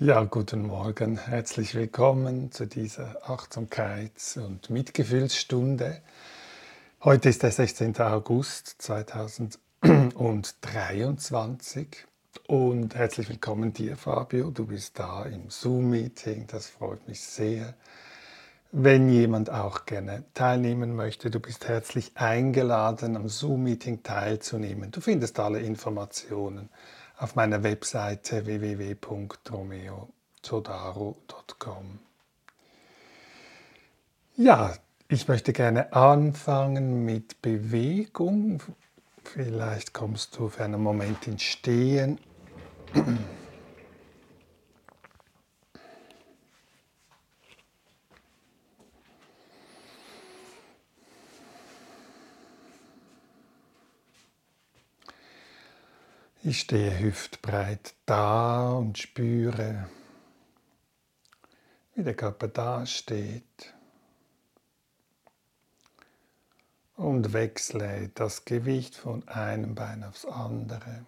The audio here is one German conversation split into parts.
Ja, guten Morgen, herzlich willkommen zu dieser Achtsamkeits- und Mitgefühlsstunde. Heute ist der 16. August 2023 und herzlich willkommen dir, Fabio. Du bist da im Zoom-Meeting, das freut mich sehr. Wenn jemand auch gerne teilnehmen möchte, du bist herzlich eingeladen, am Zoom-Meeting teilzunehmen. Du findest alle Informationen auf meiner Webseite www.romeozodaro.com. Ja, ich möchte gerne anfangen mit Bewegung. Vielleicht kommst du für einen Moment ins Stehen. Ich stehe hüftbreit da und spüre, wie der Körper da steht und wechsle das Gewicht von einem Bein aufs andere.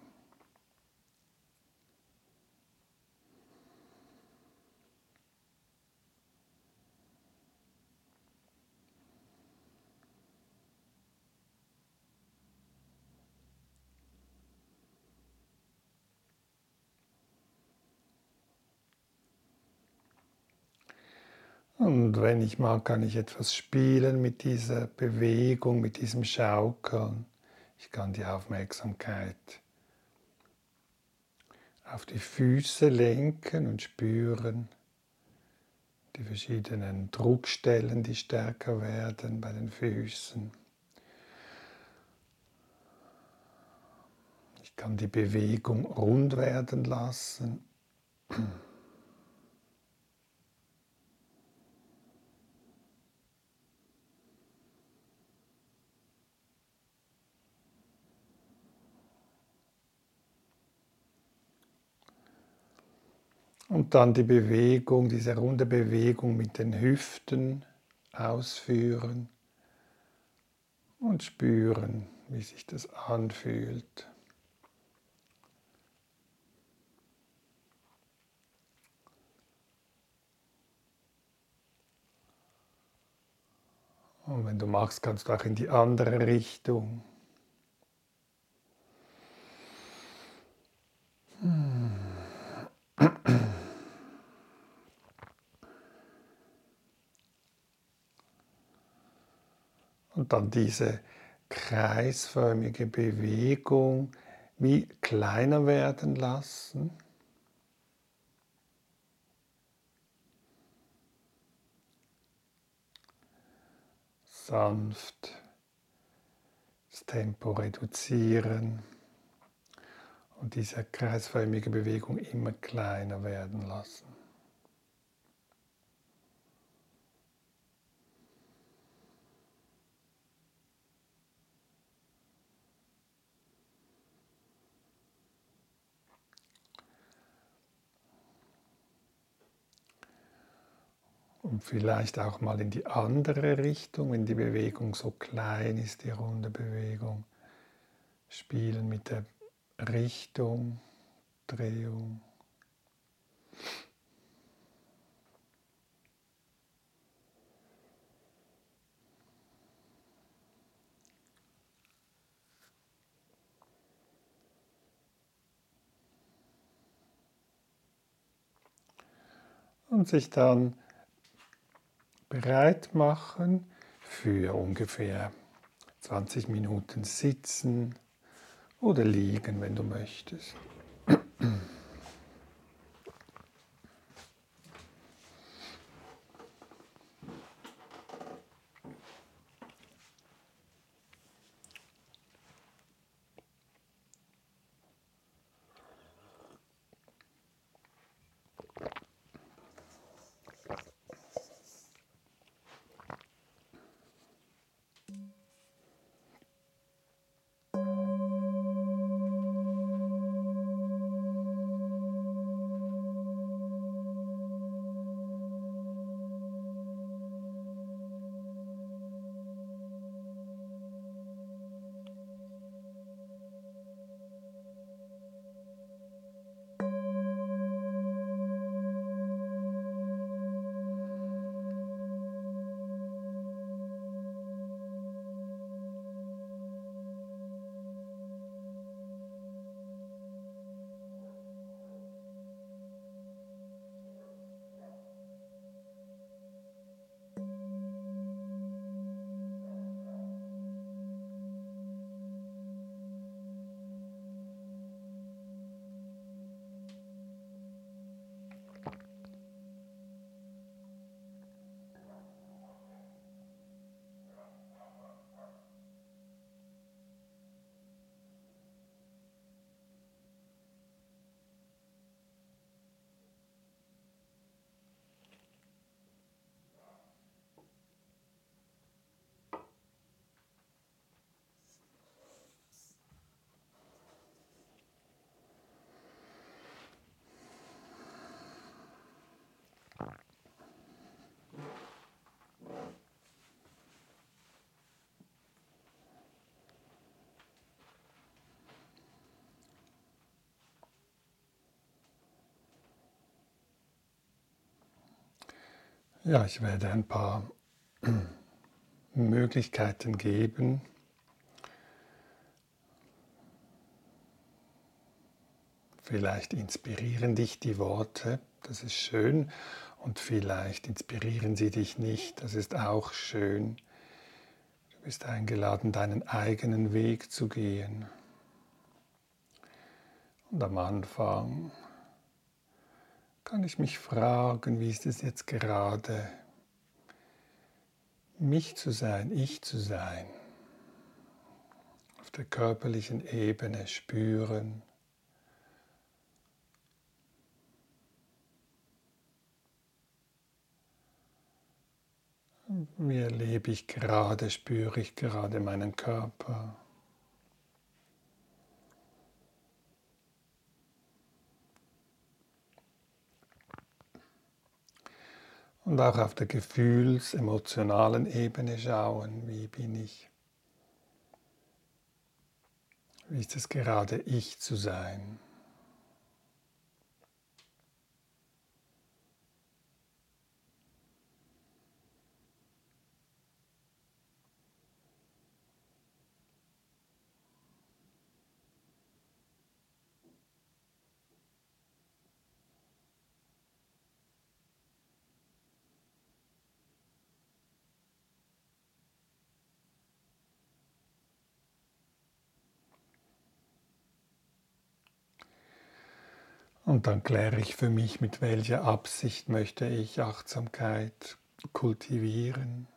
Und wenn ich mag, kann ich etwas spielen mit dieser Bewegung, mit diesem Schaukeln. Ich kann die Aufmerksamkeit auf die Füße lenken und spüren die verschiedenen Druckstellen, die stärker werden bei den Füßen. Ich kann die Bewegung rund werden lassen. Und dann die Bewegung, diese runde Bewegung mit den Hüften ausführen und spüren, wie sich das anfühlt. Und wenn du magst, kannst du auch in die andere Richtung. Dann diese kreisförmige Bewegung wie kleiner werden lassen. Sanft das Tempo reduzieren und diese kreisförmige Bewegung immer kleiner werden lassen. Und vielleicht auch mal in die andere Richtung, wenn die Bewegung so klein ist, die runde Bewegung. Spielen mit der Richtung, Drehung. Und sich dann bereit machen für ungefähr 20 Minuten sitzen oder liegen, wenn du möchtest. Ja, ich werde ein paar Möglichkeiten geben, Vielleicht inspirieren dich die Worte, das ist schön, und vielleicht inspirieren sie dich nicht, das ist auch schön. Du bist eingeladen, deinen eigenen Weg zu gehen. Und am Anfang kann ich mich fragen, wie ist es jetzt gerade, mich zu sein, ich zu sein, auf der körperlichen Ebene spüren, Wie erlebe ich gerade, spüre ich gerade meinen Körper? Und auch auf der gefühls-, emotionalen Ebene schauen, wie bin ich? Wie ist es gerade, ich zu sein? Und dann kläre ich für mich, mit welcher Absicht möchte ich Achtsamkeit kultivieren.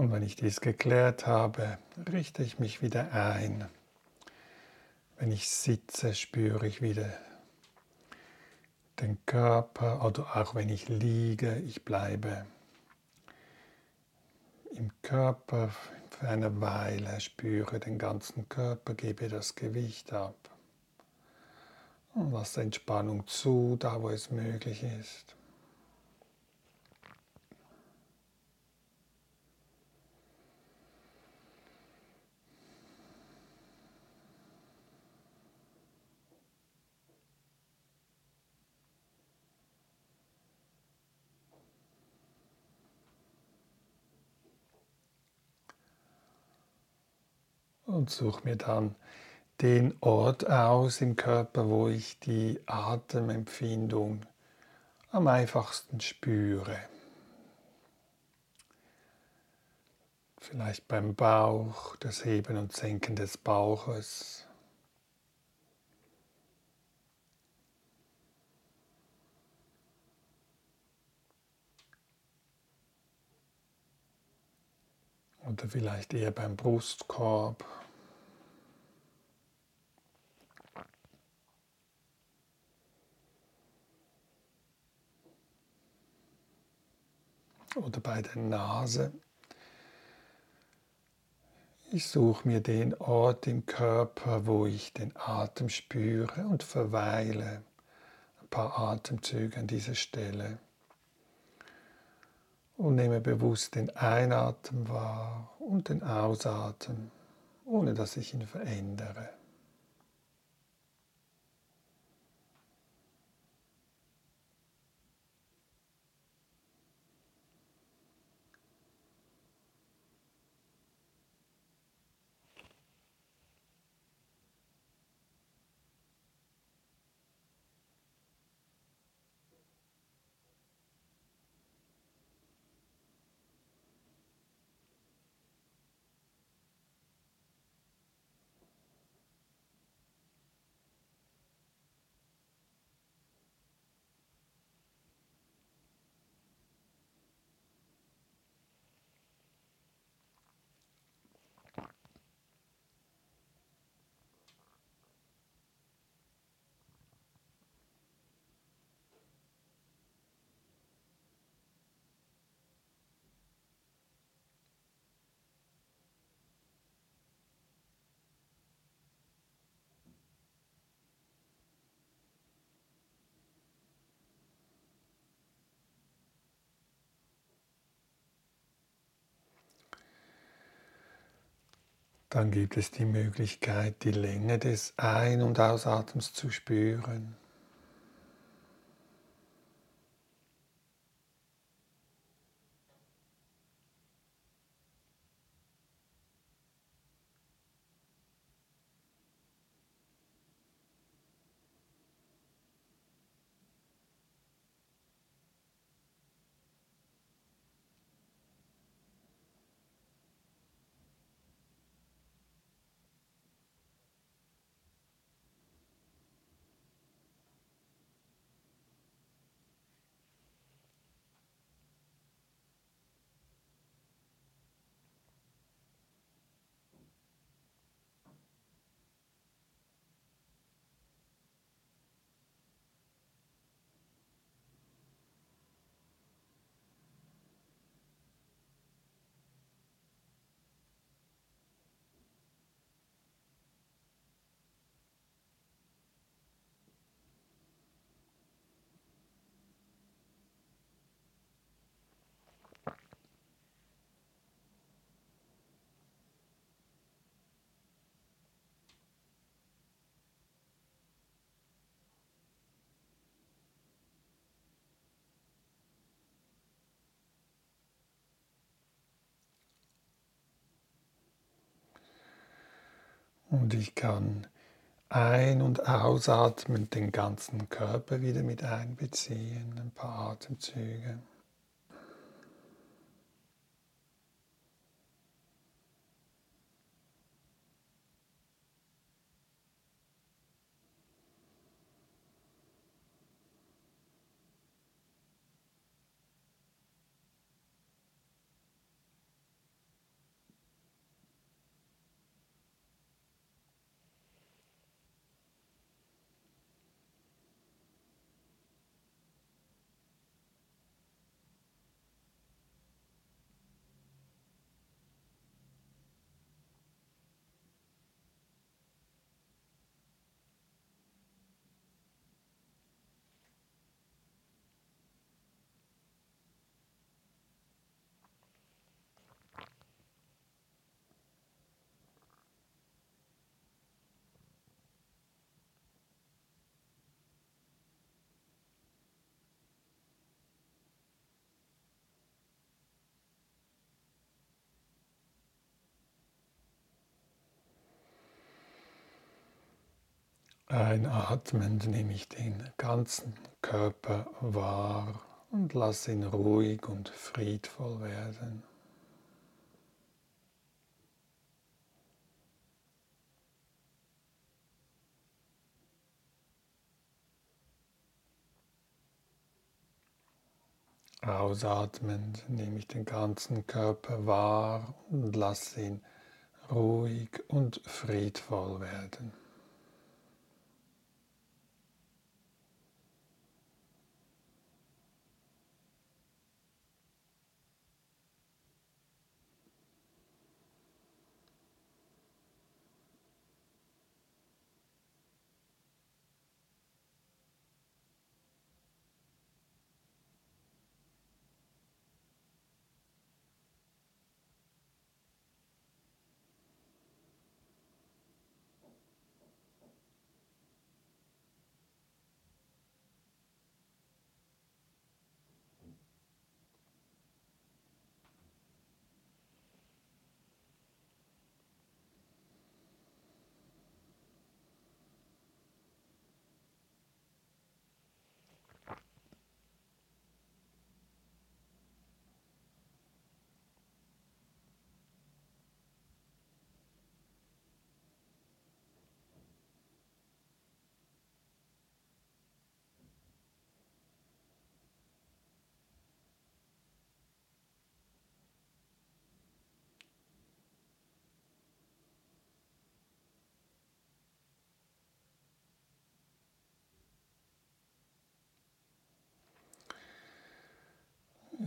Und wenn ich dies geklärt habe, richte ich mich wieder ein. Wenn ich sitze, spüre ich wieder den Körper oder auch wenn ich liege, ich bleibe im Körper für eine Weile, spüre den ganzen Körper, gebe das Gewicht ab und lasse Entspannung zu, da wo es möglich ist. Und suche mir dann den Ort aus im Körper, wo ich die Atemempfindung am einfachsten spüre. Vielleicht beim Bauch, das Heben und Senken des Bauches. Oder vielleicht eher beim Brustkorb. Oder bei der Nase. Ich suche mir den Ort im Körper, wo ich den Atem spüre und verweile ein paar Atemzüge an dieser Stelle und nehme bewusst den Einatmen wahr und den Ausatmen, ohne dass ich ihn verändere. Dann gibt es die Möglichkeit, die Länge des Ein- und Ausatmens zu spüren. Und ich kann ein- und ausatmen den ganzen Körper wieder mit einbeziehen, ein paar Atemzüge. Einatmend nehme ich den ganzen Körper wahr und lasse ihn ruhig und friedvoll werden. Ausatmend nehme ich den ganzen Körper wahr und lasse ihn ruhig und friedvoll werden.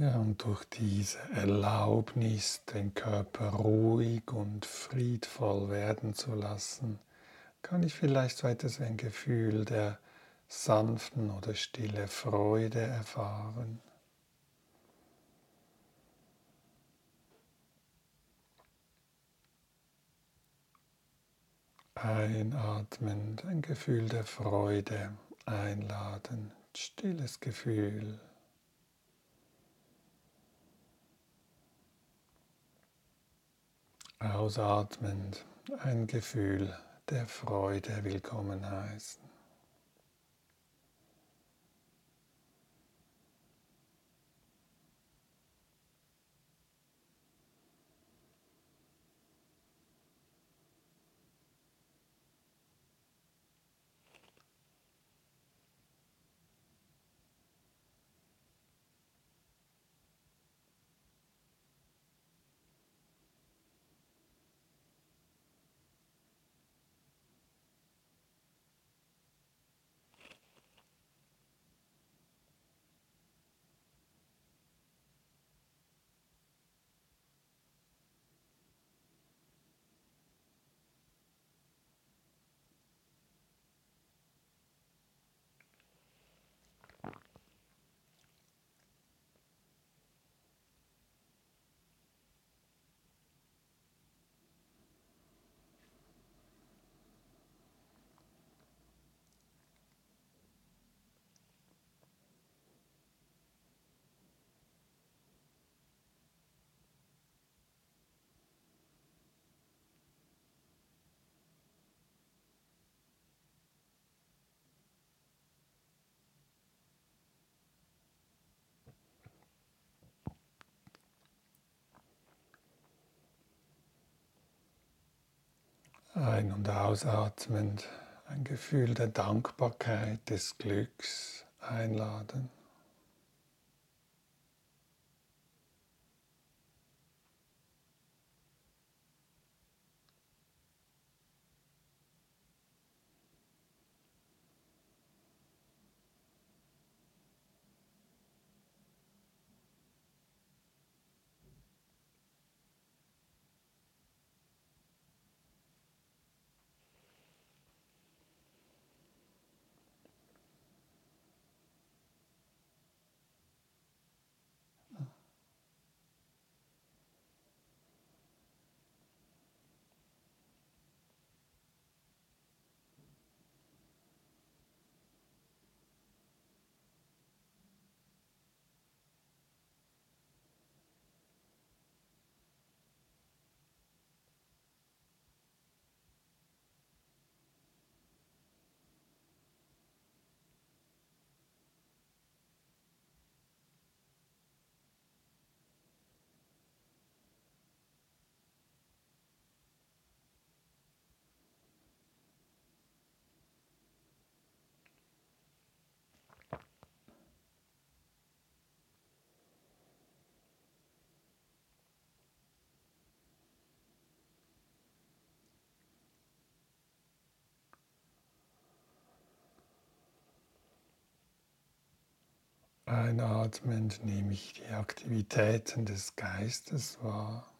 Ja, und durch diese Erlaubnis, den Körper ruhig und friedvoll werden zu lassen, kann ich vielleicht so etwas wie ein Gefühl der sanften oder stille Freude erfahren. Einatmend ein Gefühl der Freude einladen, stilles Gefühl. Ausatmend ein Gefühl der Freude willkommen heißen. Ein- und ausatmend ein Gefühl der Dankbarkeit, des Glücks einladen. Einatmend nehme ich die Aktivitäten des Geistes wahr.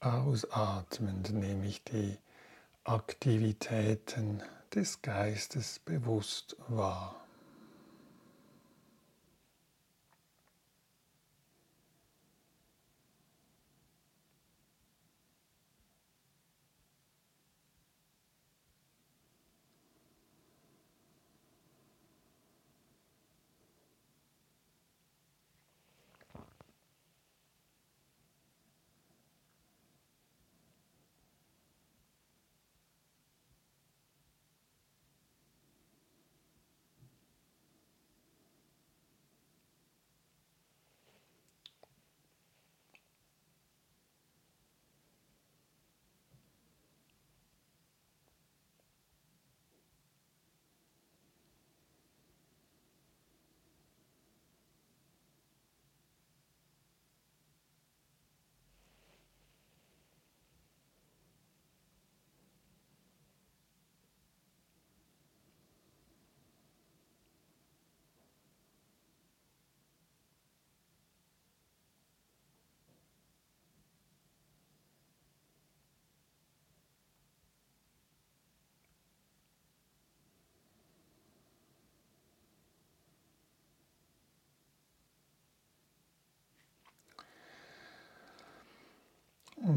Ausatmend nehme ich die Aktivitäten des Geistes bewusst wahr.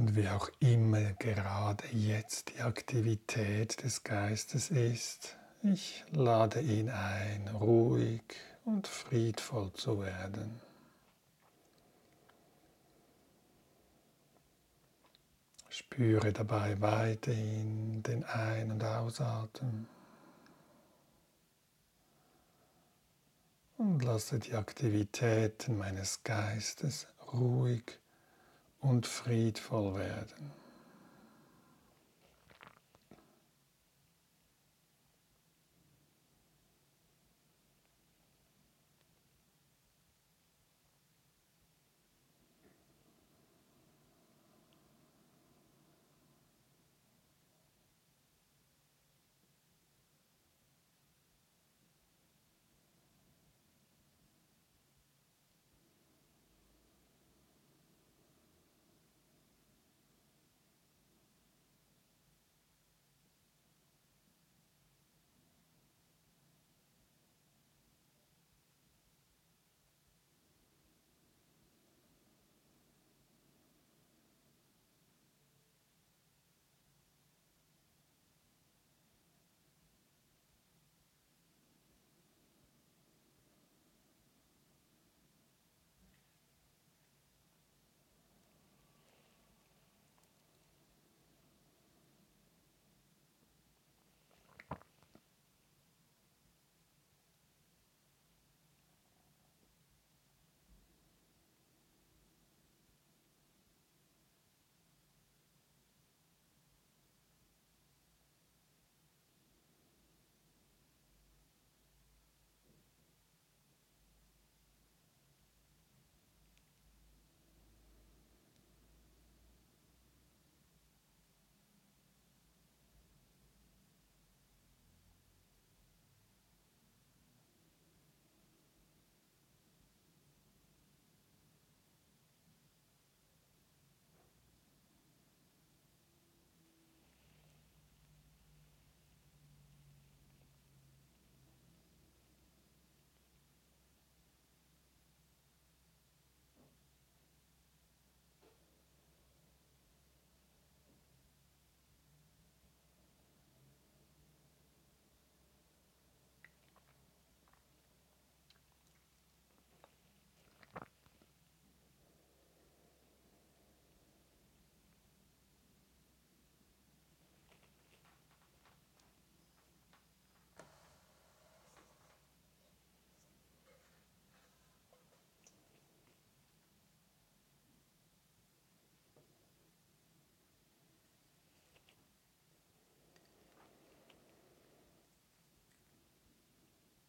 Und wie auch immer gerade jetzt die Aktivität des Geistes ist, ich lade ihn ein, ruhig und friedvoll zu werden. Spüre dabei weiterhin den Ein- und Ausatmen. Und lasse die Aktivitäten meines Geistes ruhig und friedvoll werden.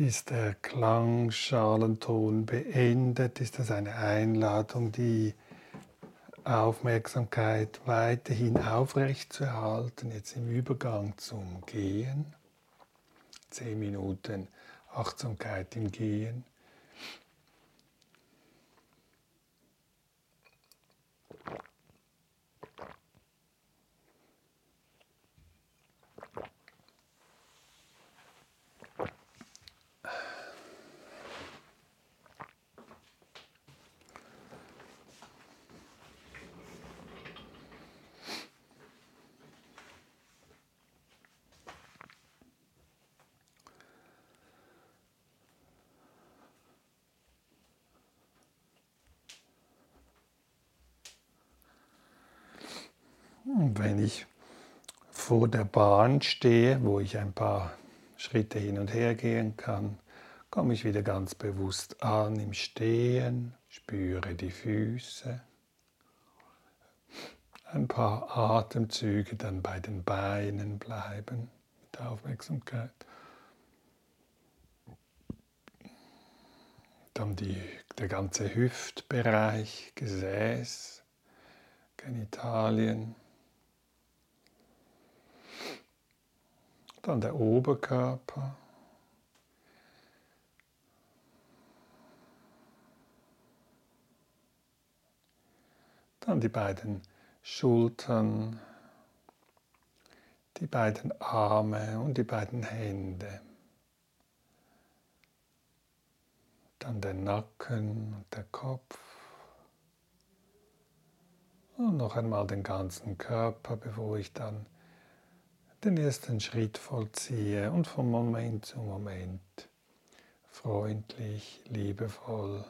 Ist der Klangschalenton beendet? Ist das eine Einladung, die Aufmerksamkeit weiterhin aufrecht zu erhalten, jetzt im Übergang zum Gehen? Zehn Minuten Achtsamkeit im Gehen. Wenn ich vor der Bahn stehe, wo ich ein paar Schritte hin und her gehen kann, komme ich wieder ganz bewusst an im Stehen, spüre die Füße. Ein paar Atemzüge dann bei den Beinen bleiben mit Aufmerksamkeit. Dann die, der ganze Hüftbereich, Gesäß, Genitalien. Dann der Oberkörper. Dann die beiden Schultern, die beiden Arme und die beiden Hände. Dann der Nacken und der Kopf. Und noch einmal den ganzen Körper, bevor ich dann den ersten Schritt vollziehe und von Moment zu Moment freundlich, liebevoll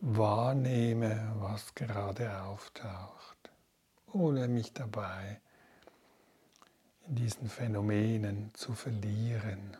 wahrnehme, was gerade auftaucht, ohne mich dabei in diesen Phänomenen zu verlieren.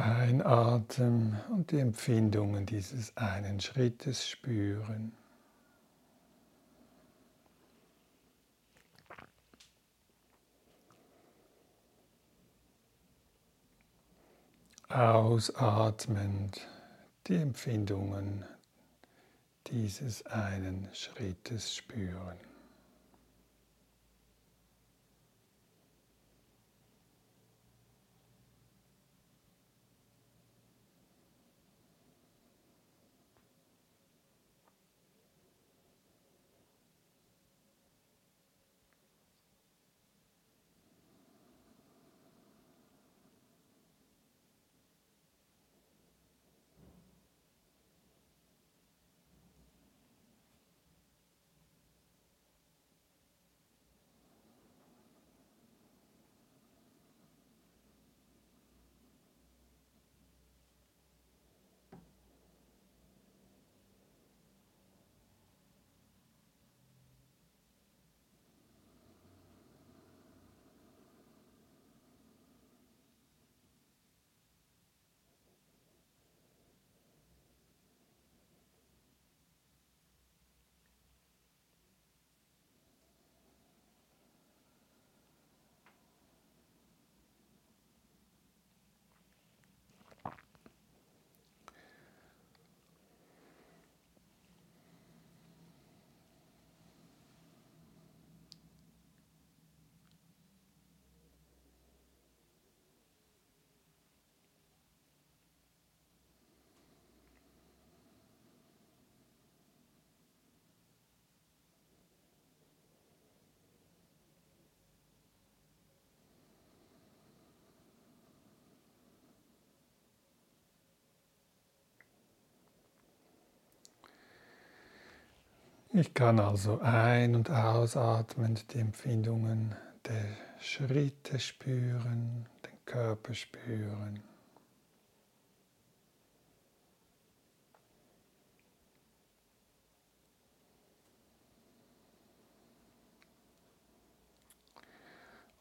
Einatmen und die Empfindungen dieses einen Schrittes spüren. Ausatmend die Empfindungen dieses einen Schrittes spüren. Ich kann also ein- und ausatmend die Empfindungen der Schritte spüren, den Körper spüren.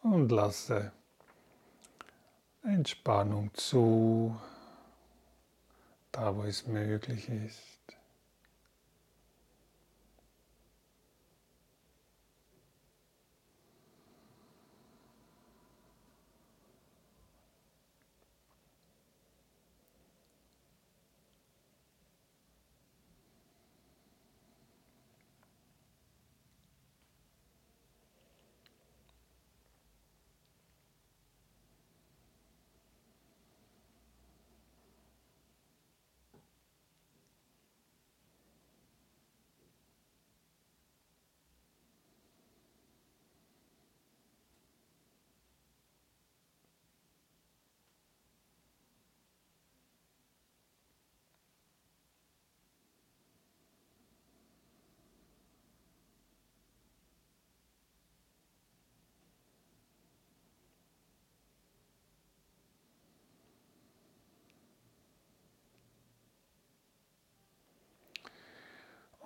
Und lasse Entspannung zu, da wo es möglich ist.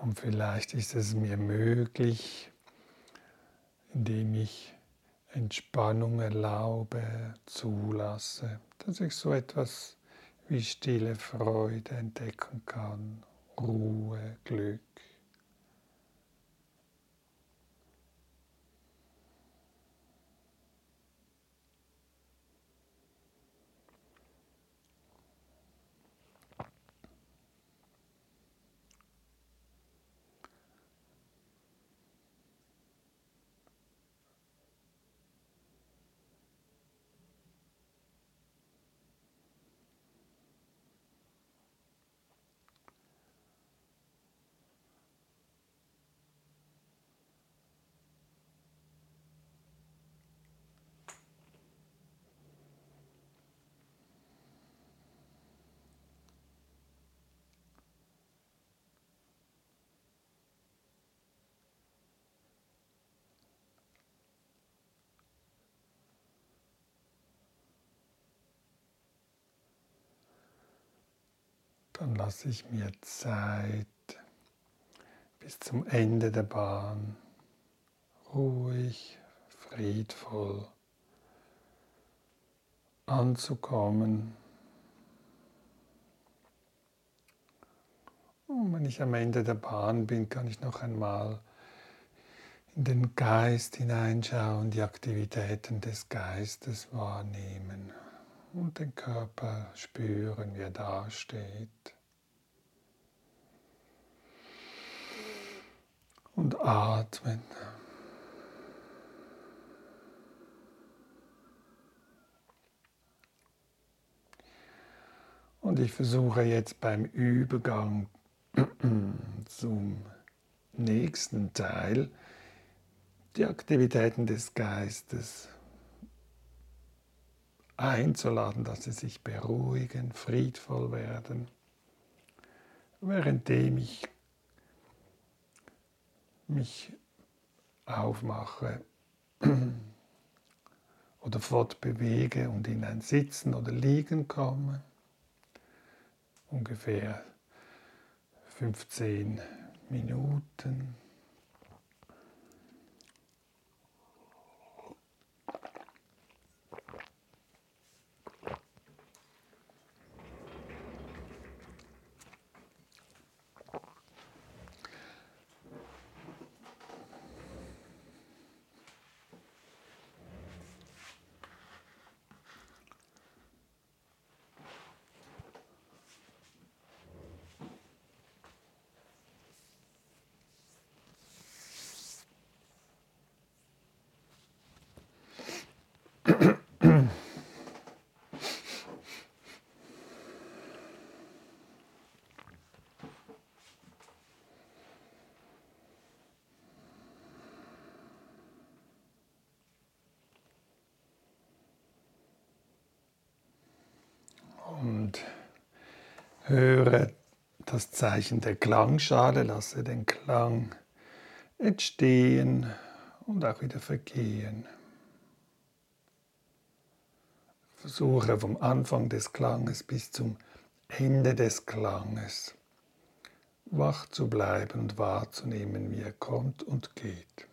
Und vielleicht ist es mir möglich, indem ich Entspannung erlaube, zulasse, dass ich so etwas wie stille Freude entdecken kann, Ruhe, Glück. Dann lasse ich mir Zeit bis zum Ende der Bahn, ruhig, friedvoll anzukommen. Und wenn ich am Ende der Bahn bin, kann ich noch einmal in den Geist hineinschauen, die Aktivitäten des Geistes wahrnehmen und den Körper spüren, wie er dasteht. Und atmen. Und ich versuche jetzt beim Übergang zum nächsten Teil die Aktivitäten des Geistes einzuladen, dass sie sich beruhigen, friedvoll werden, währenddem ich mich aufmache oder fortbewege und in ein Sitzen oder Liegen komme. Ungefähr 15 Minuten. Und höre das Zeichen der Klangschale, lasse den Klang entstehen und auch wieder vergehen. Versuche vom Anfang des Klanges bis zum Ende des Klanges wach zu bleiben und wahrzunehmen, wie er kommt und geht.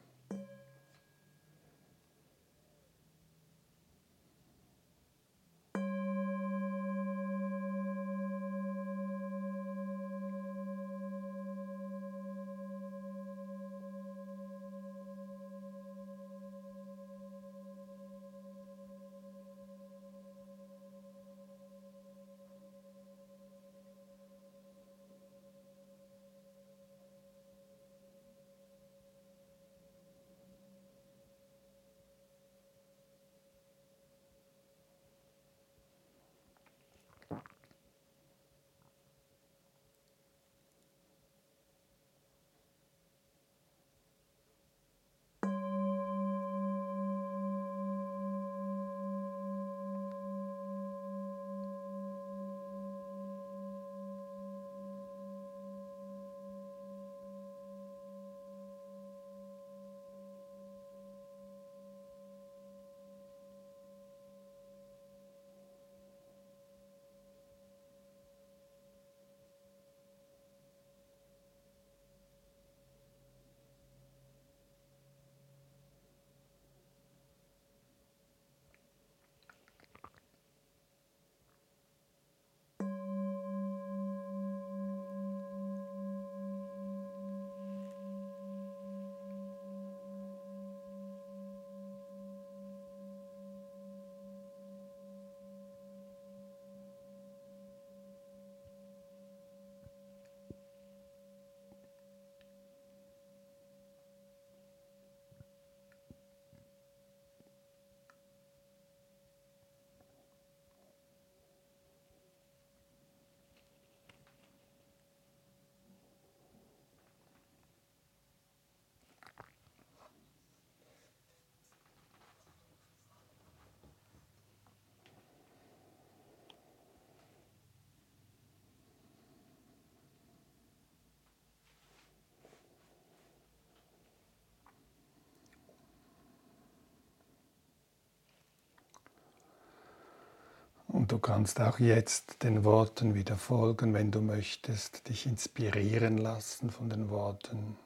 Und du kannst auch jetzt den Worten wieder folgen, wenn du möchtest, dich inspirieren lassen von den Worten.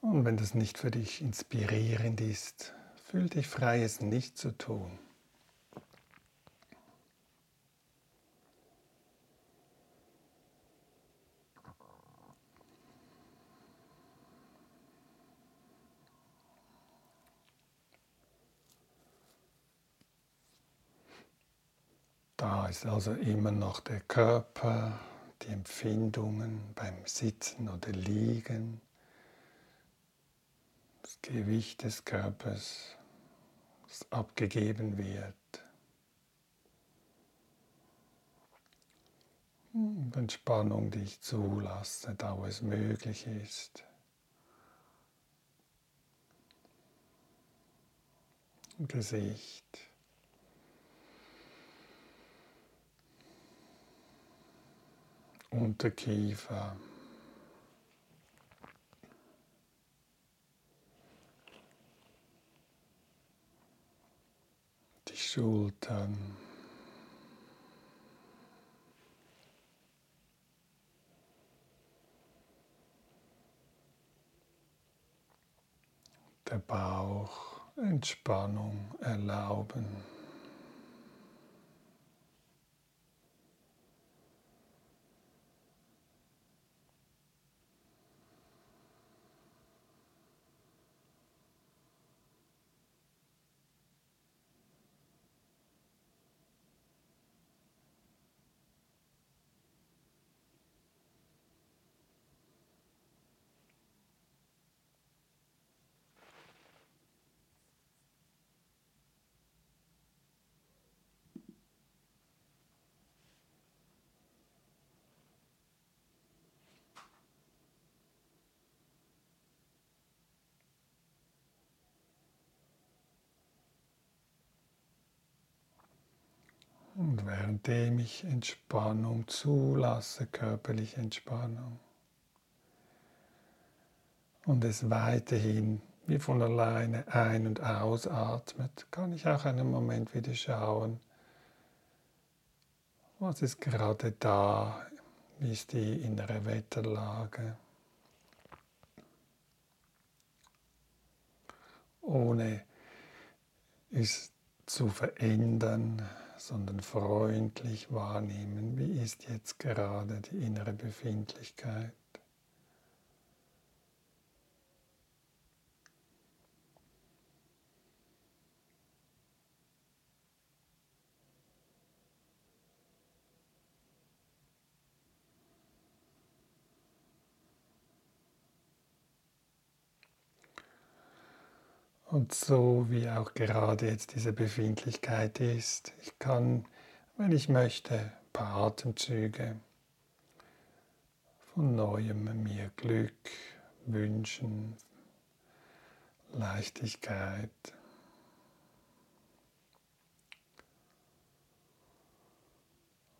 Und wenn das nicht für dich inspirierend ist, fühl dich frei, es nicht zu tun. Da ist also immer noch der Körper, die Empfindungen beim Sitzen oder Liegen, das Gewicht des Körpers, das abgegeben wird. Und Entspannung, die ich zulasse, da wo es möglich ist. Gesicht. Unterkiefer. Die Schultern. Der Bauch, Entspannung erlauben. Und währenddem ich Entspannung zulasse, körperliche Entspannung, und es weiterhin wie von alleine ein- und ausatmet, kann ich auch einen Moment wieder schauen, was ist gerade da, wie ist die innere Wetterlage. Ohne es zu verändern, sondern freundlich wahrnehmen, wie ist jetzt gerade die innere Befindlichkeit. Und so wie auch gerade jetzt diese Befindlichkeit ist, ich kann, wenn ich möchte, ein paar Atemzüge von neuem mir Glück wünschen, Leichtigkeit.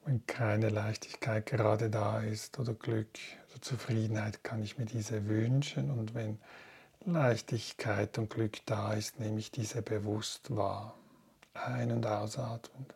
Wenn keine Leichtigkeit gerade da ist oder Glück oder Zufriedenheit, kann ich mir diese wünschen und wenn Leichtigkeit und Glück da ist, nehme ich diese bewusst wahr. Ein- und ausatmend.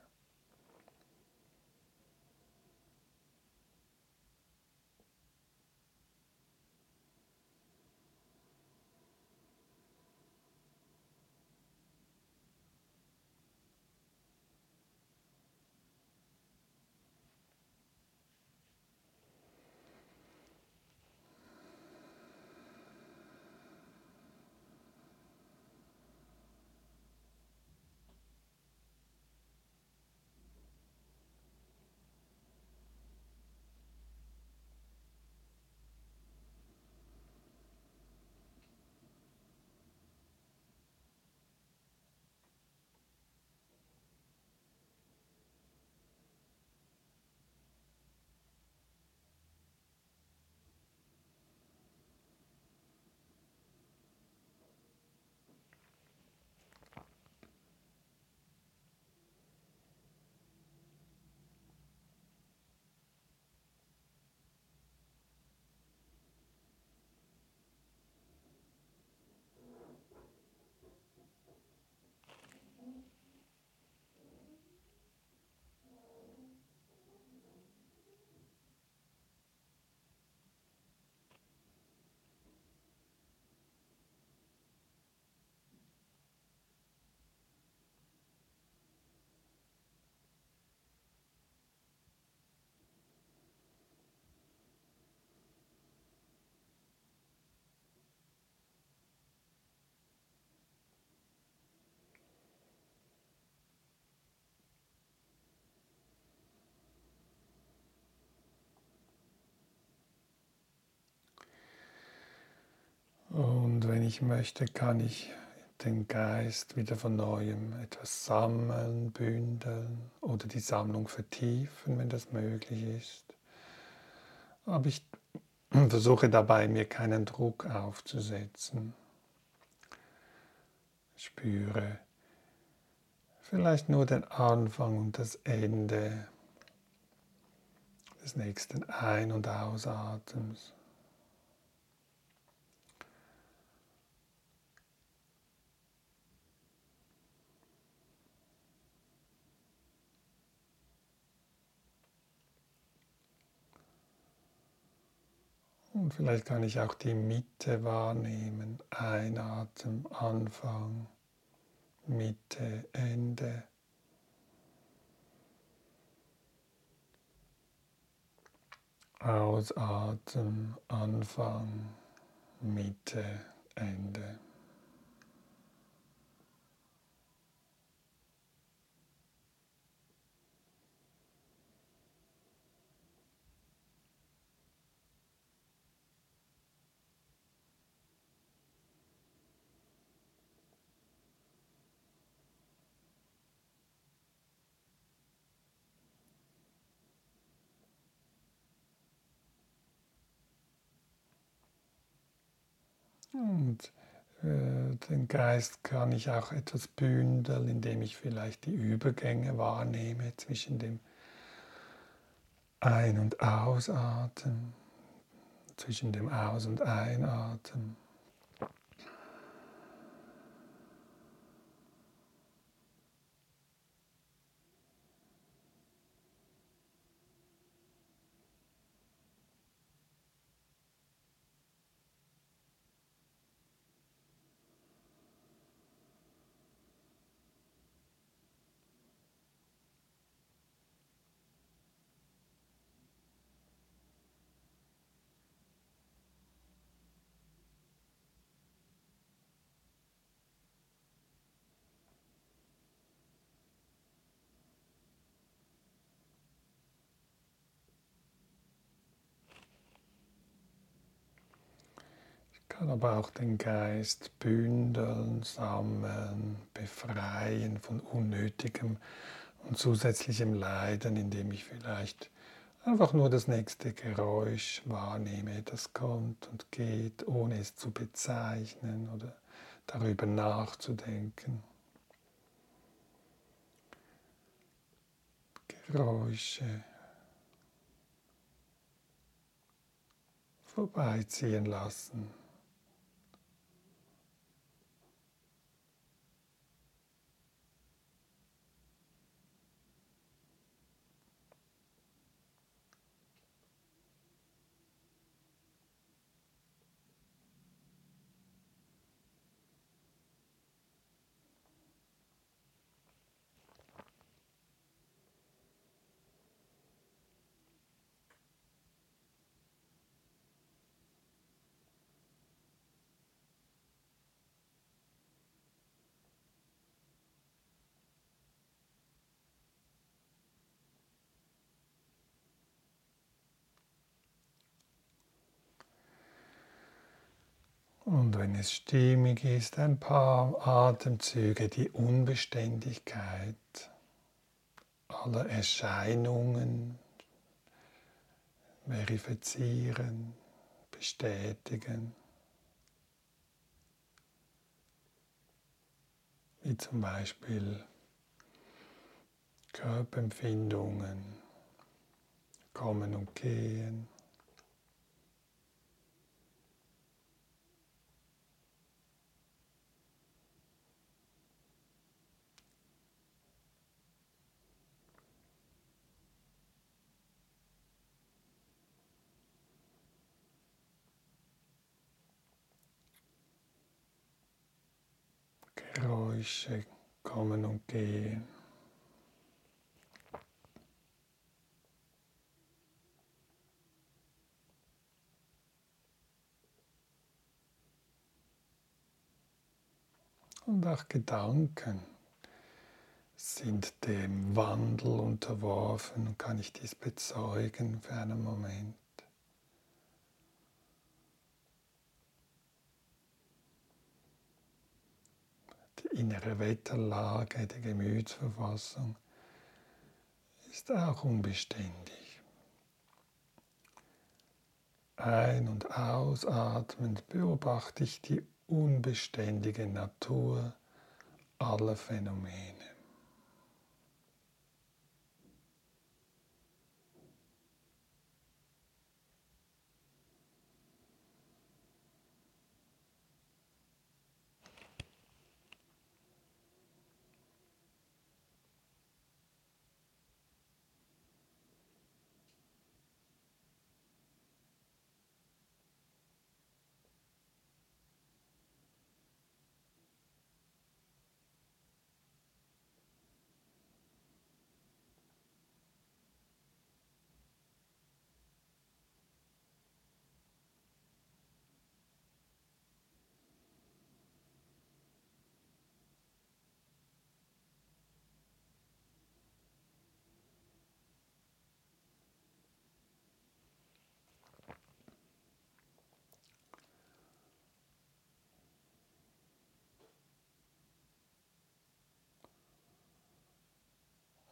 Und wenn ich möchte, kann ich den Geist wieder von neuem etwas sammeln, bündeln oder die Sammlung vertiefen, wenn das möglich ist. Aber ich versuche dabei, mir keinen Druck aufzusetzen. Spüre vielleicht nur den Anfang und das Ende des nächsten Ein- und Ausatems. Und vielleicht kann ich auch die Mitte wahrnehmen. Einatmen, Anfang, Mitte, Ende. Ausatmen, Anfang, Mitte, Ende. Und äh, den Geist kann ich auch etwas bündeln, indem ich vielleicht die Übergänge wahrnehme zwischen dem Ein- und Ausatmen, zwischen dem Aus- und Einatmen, aber auch den Geist bündeln, sammeln, befreien von unnötigem und zusätzlichem Leiden, indem ich vielleicht einfach nur das nächste Geräusch wahrnehme, das kommt und geht, ohne es zu bezeichnen oder darüber nachzudenken. Geräusche vorbeiziehen lassen. Und wenn es stimmig ist, ein paar Atemzüge, die Unbeständigkeit aller Erscheinungen verifizieren, bestätigen. Wie zum Beispiel Körperempfindungen kommen und gehen. Geräusche kommen und gehen. Und auch Gedanken sind dem Wandel unterworfen kann ich dies bezeugen für einen Moment. Innere Wetterlage, die Gemütsverfassung ist auch unbeständig. Ein- und ausatmend beobachte ich die unbeständige Natur aller Phänomene.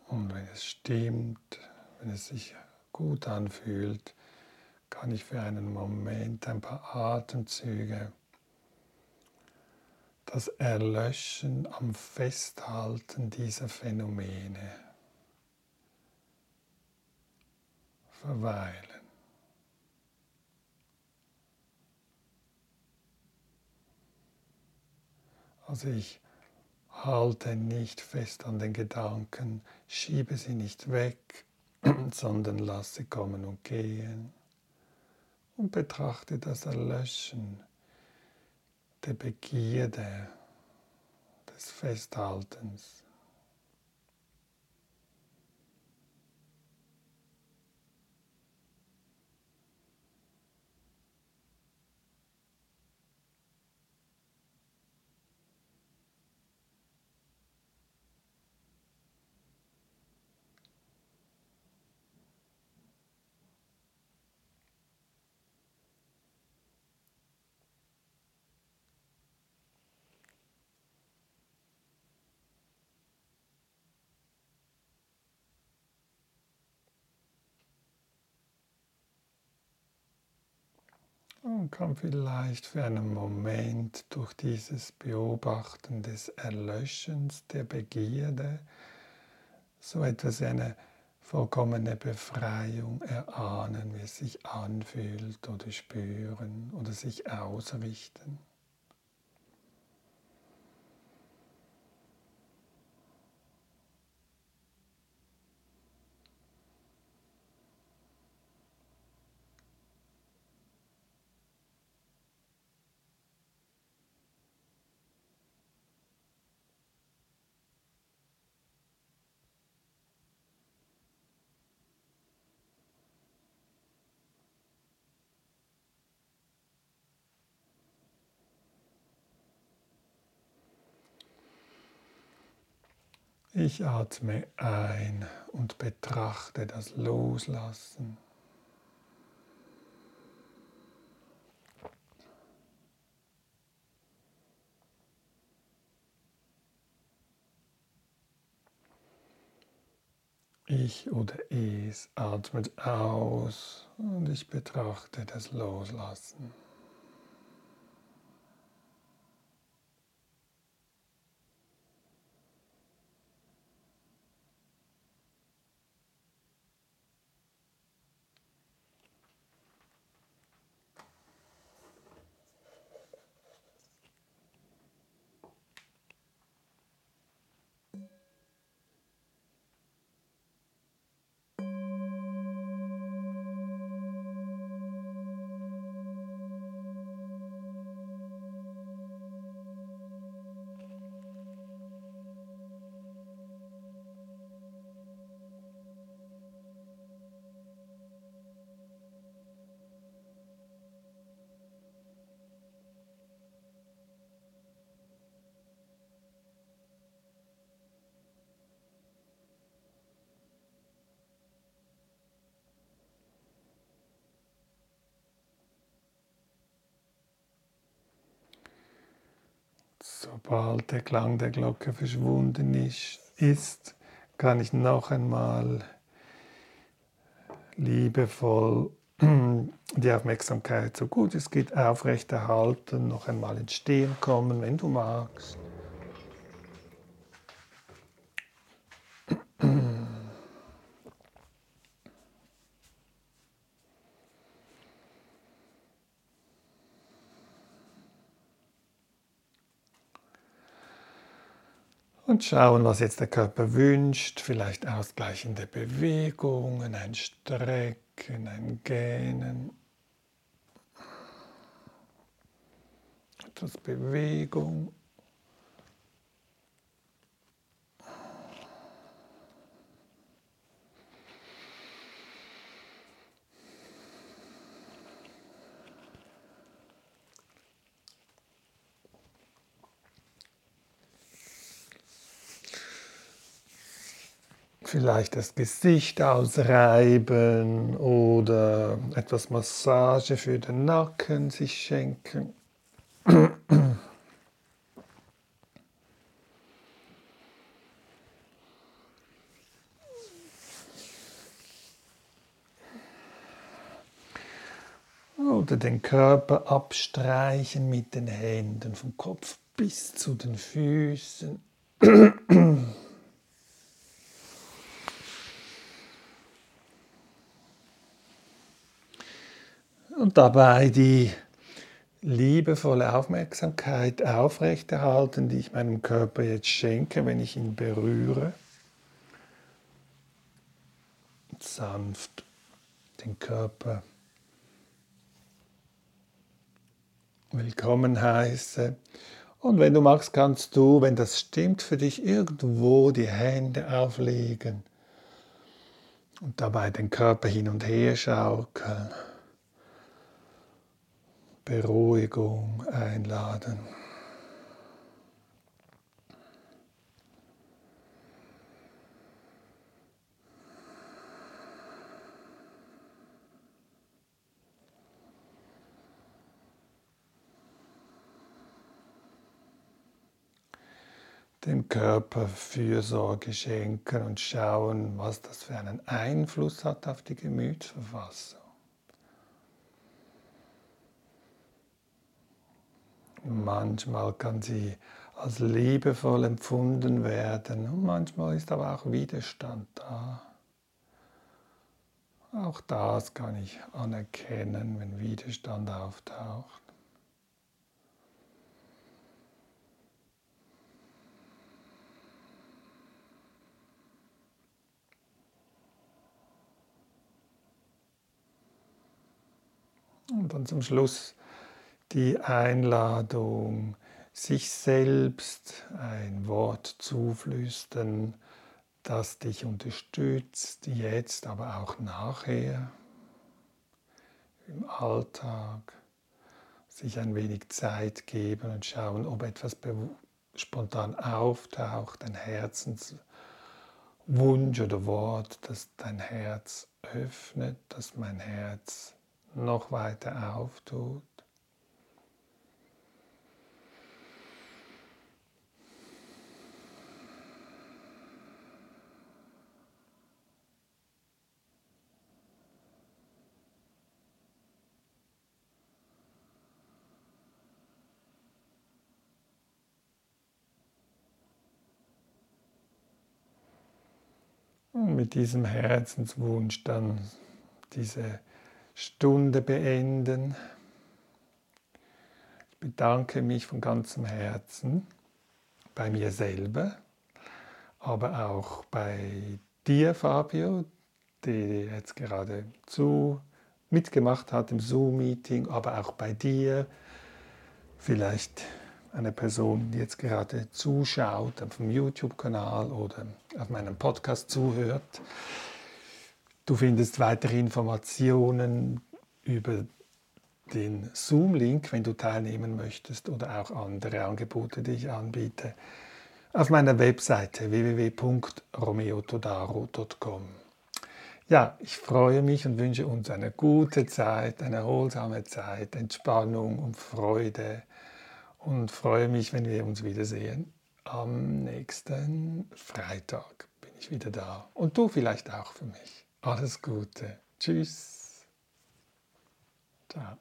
Und wenn es stimmt, wenn es sich gut anfühlt, kann ich für einen Moment ein paar Atemzüge das Erlöschen am Festhalten dieser Phänomene verweilen. Also ich Halte nicht fest an den Gedanken, schiebe sie nicht weg, sondern lasse sie kommen und gehen und betrachte das Erlöschen der Begierde, des Festhaltens. Man kann vielleicht für einen Moment durch dieses Beobachten des Erlöschens der Begierde so etwas wie eine vollkommene Befreiung erahnen, wie es sich anfühlt oder spüren oder sich ausrichten. Ich atme ein und betrachte das Loslassen. Ich oder es atmet aus und ich betrachte das Loslassen. Sobald der Klang der Glocke verschwunden ist, kann ich noch einmal liebevoll die Aufmerksamkeit so gut es geht aufrechterhalten, noch einmal ins Stehen kommen, wenn du magst. Und schauen, was jetzt der Körper wünscht. Vielleicht ausgleichende Bewegungen, ein Strecken, ein Gähnen. Etwas Bewegung. Vielleicht das Gesicht ausreiben oder etwas Massage für den Nacken sich schenken. Oder den Körper abstreichen mit den Händen, vom Kopf bis zu den Füßen. und dabei die liebevolle Aufmerksamkeit aufrechterhalten, die ich meinem Körper jetzt schenke, wenn ich ihn berühre. Sanft den Körper willkommen heiße. Und wenn du magst, kannst du, wenn das stimmt für dich, irgendwo die Hände auflegen und dabei den Körper hin und her schaukeln. Beruhigung einladen. dem Körper Fürsorge schenken und schauen, was das für einen Einfluss hat auf die Gemütsverfassung. Manchmal kann sie als liebevoll empfunden werden und manchmal ist aber auch Widerstand da. Auch das kann ich anerkennen, wenn Widerstand auftaucht. Und dann zum Schluss die Einladung, sich selbst ein Wort zuflüstern, das dich unterstützt, jetzt, aber auch nachher, im Alltag, sich ein wenig Zeit geben und schauen, ob etwas spontan auftaucht, ein Herzenswunsch oder Wort, das dein Herz öffnet, das mein Herz noch weiter auftut. Mit diesem Herzenswunsch dann diese Stunde beenden. Ich bedanke mich von ganzem Herzen bei mir selber, aber auch bei dir, Fabio, der jetzt gerade zu mitgemacht hat im Zoom-Meeting, aber auch bei dir, vielleicht eine Person, die jetzt gerade zuschaut auf dem YouTube-Kanal oder auf meinem Podcast zuhört. Du findest weitere Informationen über den Zoom-Link, wenn du teilnehmen möchtest oder auch andere Angebote, die ich anbiete, auf meiner Webseite www.romeotodaro.com. Ja, ich freue mich und wünsche uns eine gute Zeit, eine erholsame Zeit, Entspannung und Freude und freue mich, wenn wir uns wiedersehen. Am nächsten Freitag bin ich wieder da und du vielleicht auch für mich. Alles Gute. Tschüss. Ciao.